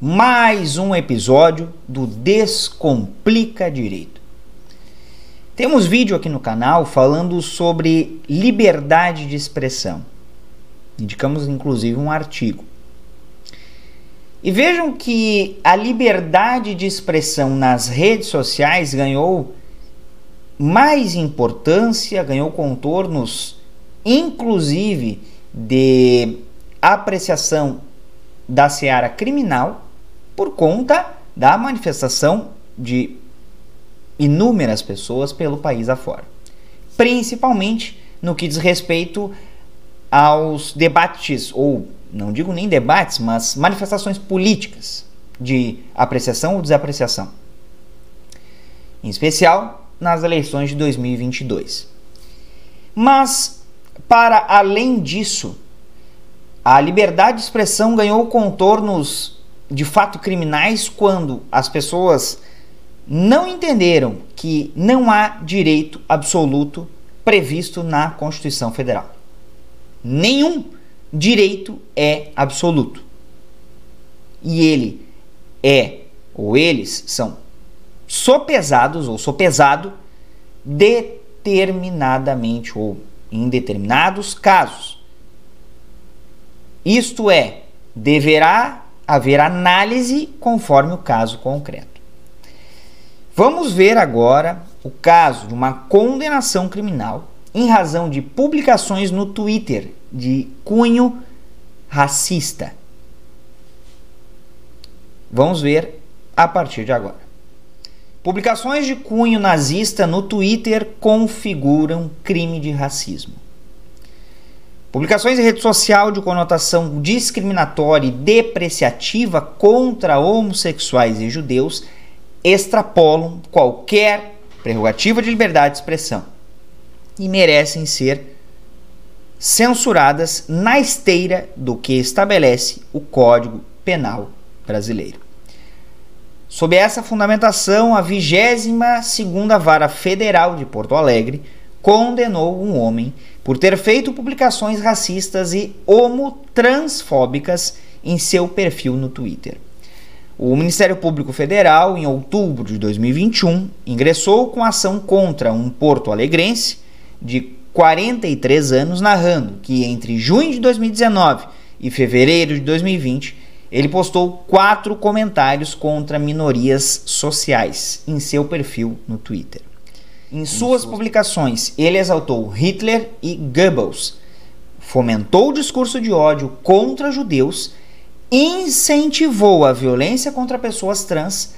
Mais um episódio do Descomplica Direito. Temos vídeo aqui no canal falando sobre liberdade de expressão. Indicamos inclusive um artigo. E vejam que a liberdade de expressão nas redes sociais ganhou mais importância, ganhou contornos, inclusive de apreciação da seara criminal por conta da manifestação de inúmeras pessoas pelo país afora. Principalmente no que diz respeito aos debates, ou não digo nem debates, mas manifestações políticas de apreciação ou desapreciação. Em especial nas eleições de 2022. Mas, para além disso, a liberdade de expressão ganhou contornos de fato criminais quando as pessoas não entenderam que não há direito absoluto previsto na Constituição Federal. Nenhum direito é absoluto. E ele é, ou eles são sopesados ou sopesado determinadamente ou em determinados casos. Isto é, deverá haver análise conforme o caso concreto. Vamos ver agora o caso de uma condenação criminal em razão de publicações no Twitter de cunho racista. Vamos ver a partir de agora. Publicações de cunho nazista no Twitter configuram crime de racismo. Publicações em rede social de conotação discriminatória e depreciativa contra homossexuais e judeus extrapolam qualquer prerrogativa de liberdade de expressão e merecem ser censuradas na esteira do que estabelece o Código Penal brasileiro. Sob essa fundamentação, a 22ª Vara Federal de Porto Alegre condenou um homem por ter feito publicações racistas e homotransfóbicas em seu perfil no Twitter. O Ministério Público Federal, em outubro de 2021, ingressou com ação contra um porto-alegrense de 43 anos, narrando que entre junho de 2019 e fevereiro de 2020 ele postou quatro comentários contra minorias sociais em seu perfil no Twitter. Em suas publicações, ele exaltou Hitler e Goebbels, fomentou o discurso de ódio contra judeus, incentivou a violência contra pessoas trans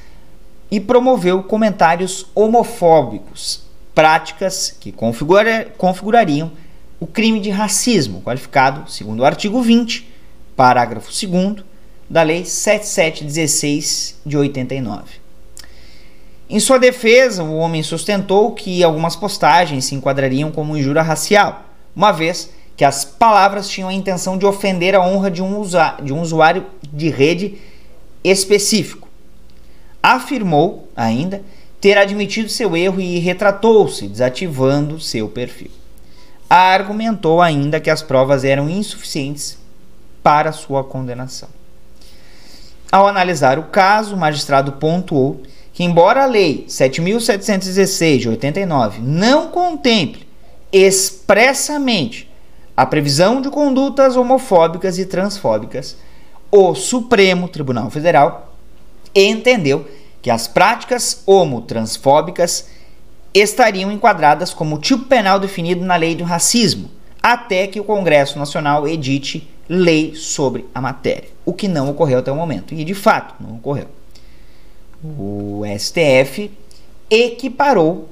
e promoveu comentários homofóbicos, práticas que configura, configurariam o crime de racismo, qualificado segundo o artigo 20, parágrafo 2 da Lei 7716 de 89. Em sua defesa, o homem sustentou que algumas postagens se enquadrariam como injúria racial, uma vez que as palavras tinham a intenção de ofender a honra de um, de um usuário de rede específico. Afirmou ainda ter admitido seu erro e retratou-se, desativando seu perfil. Argumentou ainda que as provas eram insuficientes para sua condenação. Ao analisar o caso, o magistrado pontuou que, embora a Lei 7.716 de 89 não contemple expressamente a previsão de condutas homofóbicas e transfóbicas, o Supremo Tribunal Federal entendeu que as práticas homotransfóbicas estariam enquadradas como tipo penal definido na lei do racismo, até que o Congresso Nacional edite lei sobre a matéria, o que não ocorreu até o momento. E de fato, não ocorreu o STF equiparou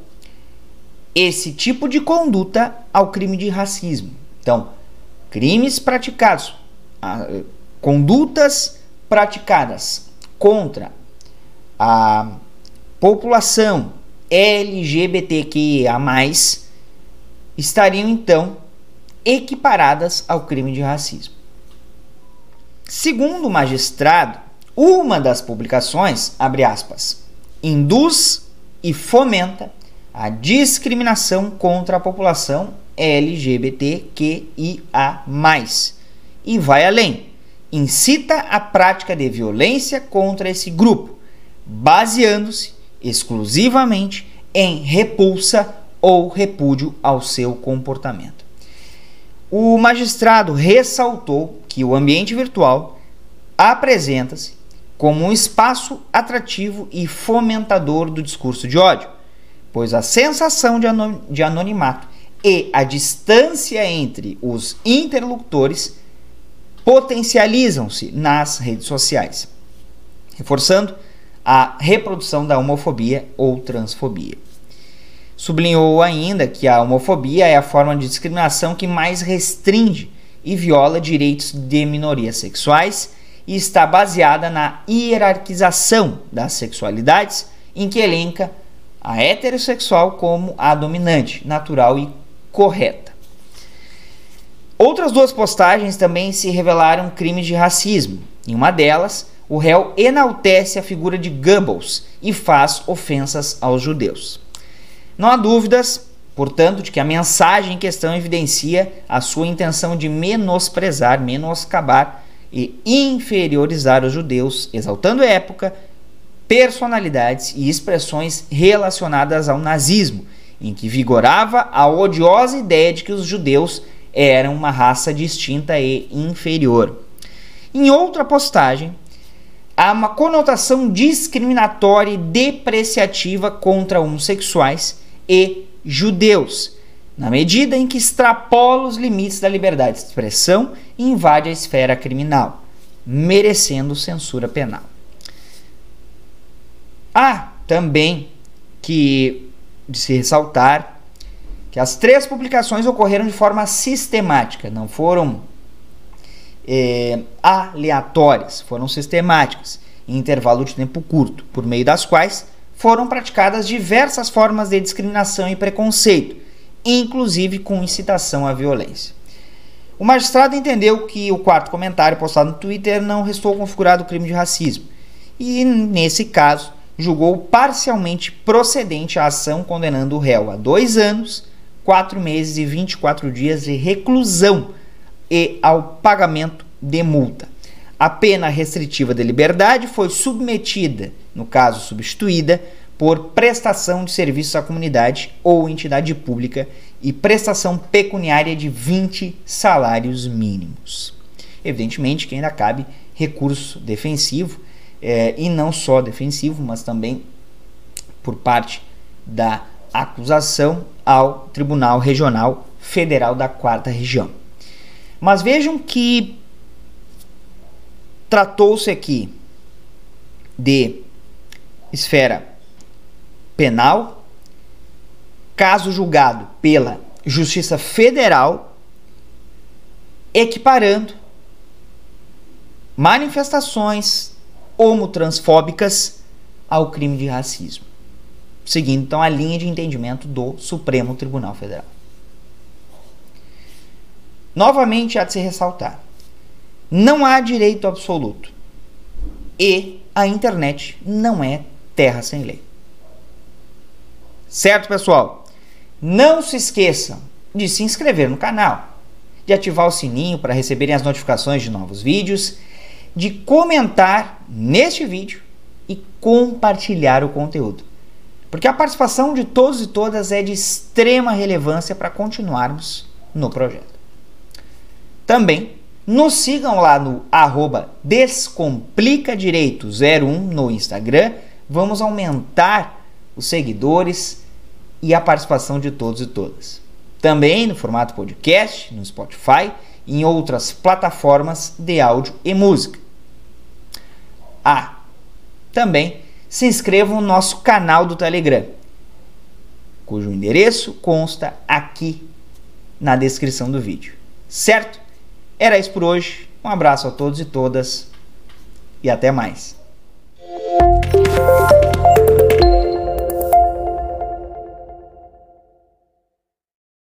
esse tipo de conduta ao crime de racismo. Então, crimes praticados, condutas praticadas contra a população LGBTQIA+, estariam então equiparadas ao crime de racismo. Segundo o magistrado, uma das publicações, abre aspas, induz e fomenta a discriminação contra a população LGBTQIA+, e vai além, incita a prática de violência contra esse grupo, baseando-se exclusivamente em repulsa ou repúdio ao seu comportamento. O magistrado ressaltou que o ambiente virtual apresenta-se como um espaço atrativo e fomentador do discurso de ódio, pois a sensação de anonimato e a distância entre os interlocutores potencializam-se nas redes sociais, reforçando a reprodução da homofobia ou transfobia. Sublinhou ainda que a homofobia é a forma de discriminação que mais restringe e viola direitos de minorias sexuais e está baseada na hierarquização das sexualidades, em que elenca a heterossexual como a dominante, natural e correta. Outras duas postagens também se revelaram crimes de racismo. Em uma delas, o réu enaltece a figura de Goebbels e faz ofensas aos judeus. Não há dúvidas, portanto, de que a mensagem em questão evidencia a sua intenção de menosprezar, menoscabar e inferiorizar os judeus, exaltando época, personalidades e expressões relacionadas ao nazismo, em que vigorava a odiosa ideia de que os judeus eram uma raça distinta e inferior. Em outra postagem, há uma conotação discriminatória e depreciativa contra homossexuais e judeus, na medida em que extrapola os limites da liberdade de expressão e invade a esfera criminal, merecendo censura penal. Há também que de se ressaltar que as três publicações ocorreram de forma sistemática, não foram é, aleatórias, foram sistemáticas, em intervalo de tempo curto, por meio das quais foram praticadas diversas formas de discriminação e preconceito, inclusive com incitação à violência. O magistrado entendeu que o quarto comentário postado no Twitter não restou configurado crime de racismo e, nesse caso, julgou parcialmente procedente a ação condenando o réu a dois anos, quatro meses e 24 dias de reclusão e ao pagamento de multa. A pena restritiva de liberdade foi submetida, no caso substituída, por prestação de serviços à comunidade ou entidade pública e prestação pecuniária de 20 salários mínimos. Evidentemente que ainda cabe recurso defensivo, é, e não só defensivo, mas também por parte da acusação ao Tribunal Regional Federal da Quarta Região. Mas vejam que tratou-se aqui de esfera penal, caso julgado pela Justiça Federal, equiparando manifestações homotransfóbicas ao crime de racismo, seguindo então a linha de entendimento do Supremo Tribunal Federal. Novamente há de se ressaltar: não há direito absoluto e a internet não é terra sem lei. Certo, pessoal? Não se esqueçam de se inscrever no canal, de ativar o sininho para receberem as notificações de novos vídeos, de comentar neste vídeo e compartilhar o conteúdo. Porque a participação de todos e todas é de extrema relevância para continuarmos no projeto. Também nos sigam lá no arroba descomplicadireito01 no Instagram. Vamos aumentar os seguidores e a participação de todos e todas. Também no formato podcast, no Spotify e em outras plataformas de áudio e música. Ah, também se inscrevam no nosso canal do Telegram, cujo endereço consta aqui na descrição do vídeo. Certo? Era isso por hoje. Um abraço a todos e todas e até mais.